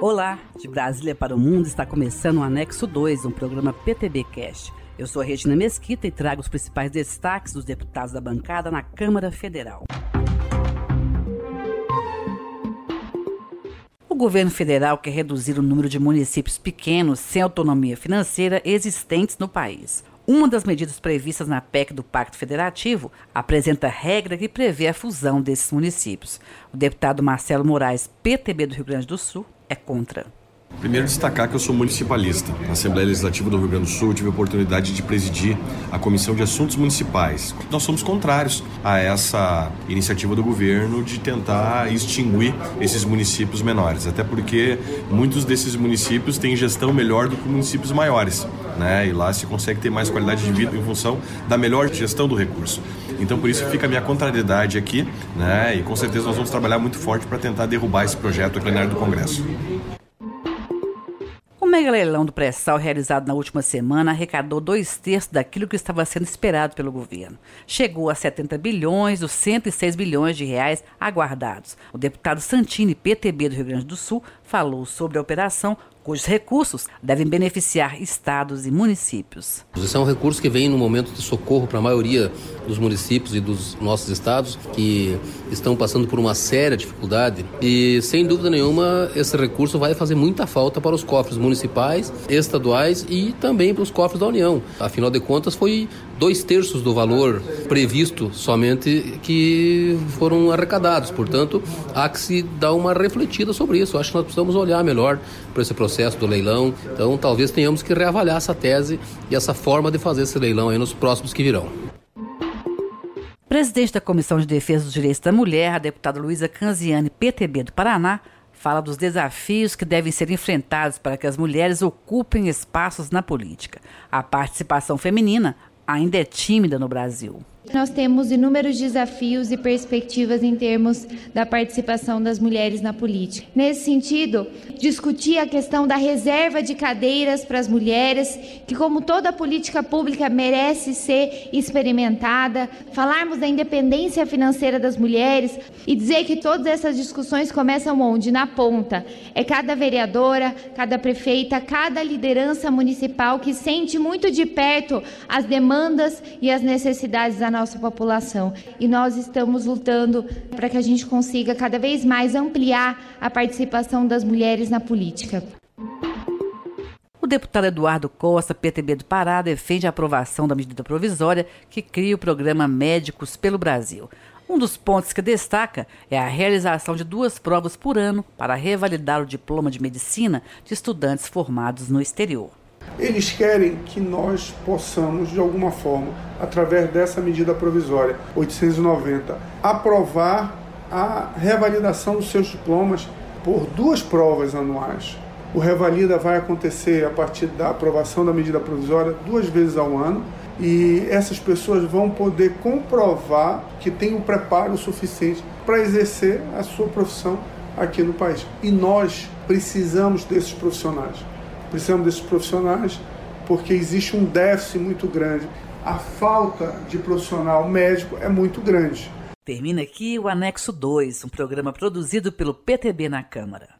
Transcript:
Olá, de Brasília para o Mundo está começando o Anexo 2, um programa PTB Cast. Eu sou a Regina Mesquita e trago os principais destaques dos deputados da bancada na Câmara Federal. O governo federal quer reduzir o número de municípios pequenos sem autonomia financeira existentes no país. Uma das medidas previstas na PEC do Pacto Federativo apresenta regra que prevê a fusão desses municípios. O deputado Marcelo Moraes, PTB do Rio Grande do Sul, é contra. Primeiro, destacar que eu sou municipalista. Na Assembleia Legislativa do Rio Grande do Sul, tive a oportunidade de presidir a Comissão de Assuntos Municipais. Nós somos contrários a essa iniciativa do governo de tentar extinguir esses municípios menores, até porque muitos desses municípios têm gestão melhor do que municípios maiores, né? E lá se consegue ter mais qualidade de vida em função da melhor gestão do recurso. Então, por isso fica a minha contrariedade aqui, né? E com certeza nós vamos trabalhar muito forte para tentar derrubar esse projeto plenário do Congresso mega leilão do pré-sal realizado na última semana arrecadou dois terços daquilo que estava sendo esperado pelo governo. Chegou a 70 bilhões dos 106 bilhões de reais aguardados. O deputado Santini, PTB do Rio Grande do Sul, falou sobre a operação cujos recursos devem beneficiar estados e municípios. Esse é um recurso que vem no momento de socorro para a maioria dos municípios e dos nossos estados que estão passando por uma séria dificuldade e sem dúvida nenhuma esse recurso vai fazer muita falta para os cofres municipais, estaduais e também para os cofres da União. Afinal de contas foi dois terços do valor previsto somente que foram arrecadados. Portanto, há que se dar uma refletida sobre isso. Acho que nós precisamos olhar melhor para esse processo do leilão. Então, talvez tenhamos que reavaliar essa tese e essa forma de fazer esse leilão aí nos próximos que virão. Presidente da Comissão de Defesa dos Direitos da Mulher, a deputada Luísa Canziani, PTB do Paraná, fala dos desafios que devem ser enfrentados para que as mulheres ocupem espaços na política. A participação feminina ainda é tímida no Brasil. Nós temos inúmeros desafios e perspectivas em termos da participação das mulheres na política. Nesse sentido, discutir a questão da reserva de cadeiras para as mulheres, que, como toda política pública, merece ser experimentada, falarmos da independência financeira das mulheres e dizer que todas essas discussões começam onde? Na ponta. É cada vereadora, cada prefeita, cada liderança municipal que sente muito de perto as demandas e as necessidades da nossa nossa população. E nós estamos lutando para que a gente consiga cada vez mais ampliar a participação das mulheres na política. O deputado Eduardo Costa, PTB do Pará, defende a aprovação da medida provisória que cria o programa Médicos pelo Brasil. Um dos pontos que destaca é a realização de duas provas por ano para revalidar o diploma de medicina de estudantes formados no exterior. Eles querem que nós possamos, de alguma forma, através dessa medida provisória 890, aprovar a revalidação dos seus diplomas por duas provas anuais. O revalida vai acontecer a partir da aprovação da medida provisória duas vezes ao ano e essas pessoas vão poder comprovar que têm o preparo suficiente para exercer a sua profissão aqui no país. E nós precisamos desses profissionais. Precisamos desses profissionais porque existe um déficit muito grande. A falta de profissional médico é muito grande. Termina aqui o Anexo 2, um programa produzido pelo PTB na Câmara.